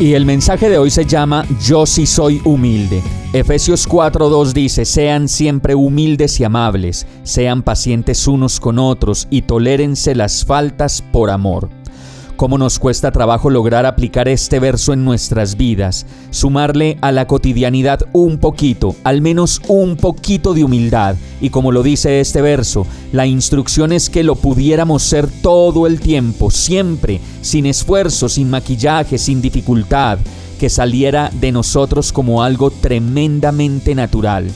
Y el mensaje de hoy se llama Yo sí soy humilde. Efesios 4:2 dice, sean siempre humildes y amables, sean pacientes unos con otros y tolérense las faltas por amor. ¿Cómo nos cuesta trabajo lograr aplicar este verso en nuestras vidas? Sumarle a la cotidianidad un poquito, al menos un poquito de humildad. Y como lo dice este verso, la instrucción es que lo pudiéramos ser todo el tiempo, siempre, sin esfuerzo, sin maquillaje, sin dificultad que saliera de nosotros como algo tremendamente natural.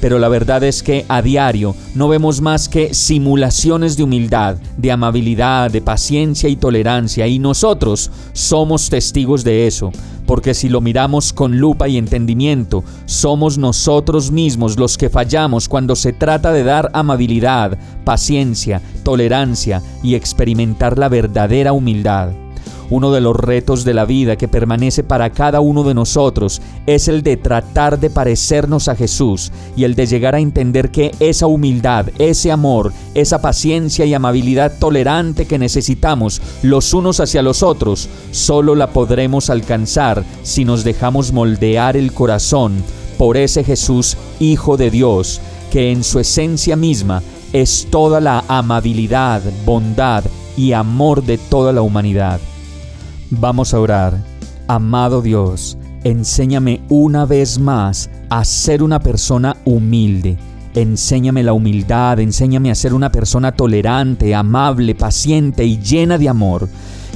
Pero la verdad es que a diario no vemos más que simulaciones de humildad, de amabilidad, de paciencia y tolerancia, y nosotros somos testigos de eso, porque si lo miramos con lupa y entendimiento, somos nosotros mismos los que fallamos cuando se trata de dar amabilidad, paciencia, tolerancia y experimentar la verdadera humildad. Uno de los retos de la vida que permanece para cada uno de nosotros es el de tratar de parecernos a Jesús y el de llegar a entender que esa humildad, ese amor, esa paciencia y amabilidad tolerante que necesitamos los unos hacia los otros, solo la podremos alcanzar si nos dejamos moldear el corazón por ese Jesús, Hijo de Dios, que en su esencia misma es toda la amabilidad, bondad y amor de toda la humanidad. Vamos a orar. Amado Dios, enséñame una vez más a ser una persona humilde. Enséñame la humildad, enséñame a ser una persona tolerante, amable, paciente y llena de amor,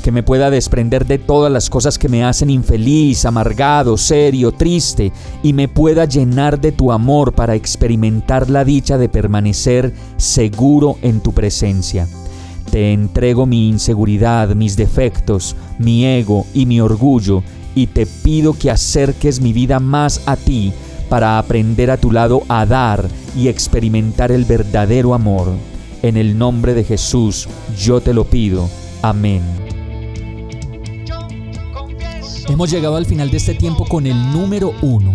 que me pueda desprender de todas las cosas que me hacen infeliz, amargado, serio, triste, y me pueda llenar de tu amor para experimentar la dicha de permanecer seguro en tu presencia. Te entrego mi inseguridad, mis defectos, mi ego y mi orgullo, y te pido que acerques mi vida más a ti para aprender a tu lado a dar y experimentar el verdadero amor. En el nombre de Jesús yo te lo pido. Amén. Hemos llegado al final de este tiempo con el número uno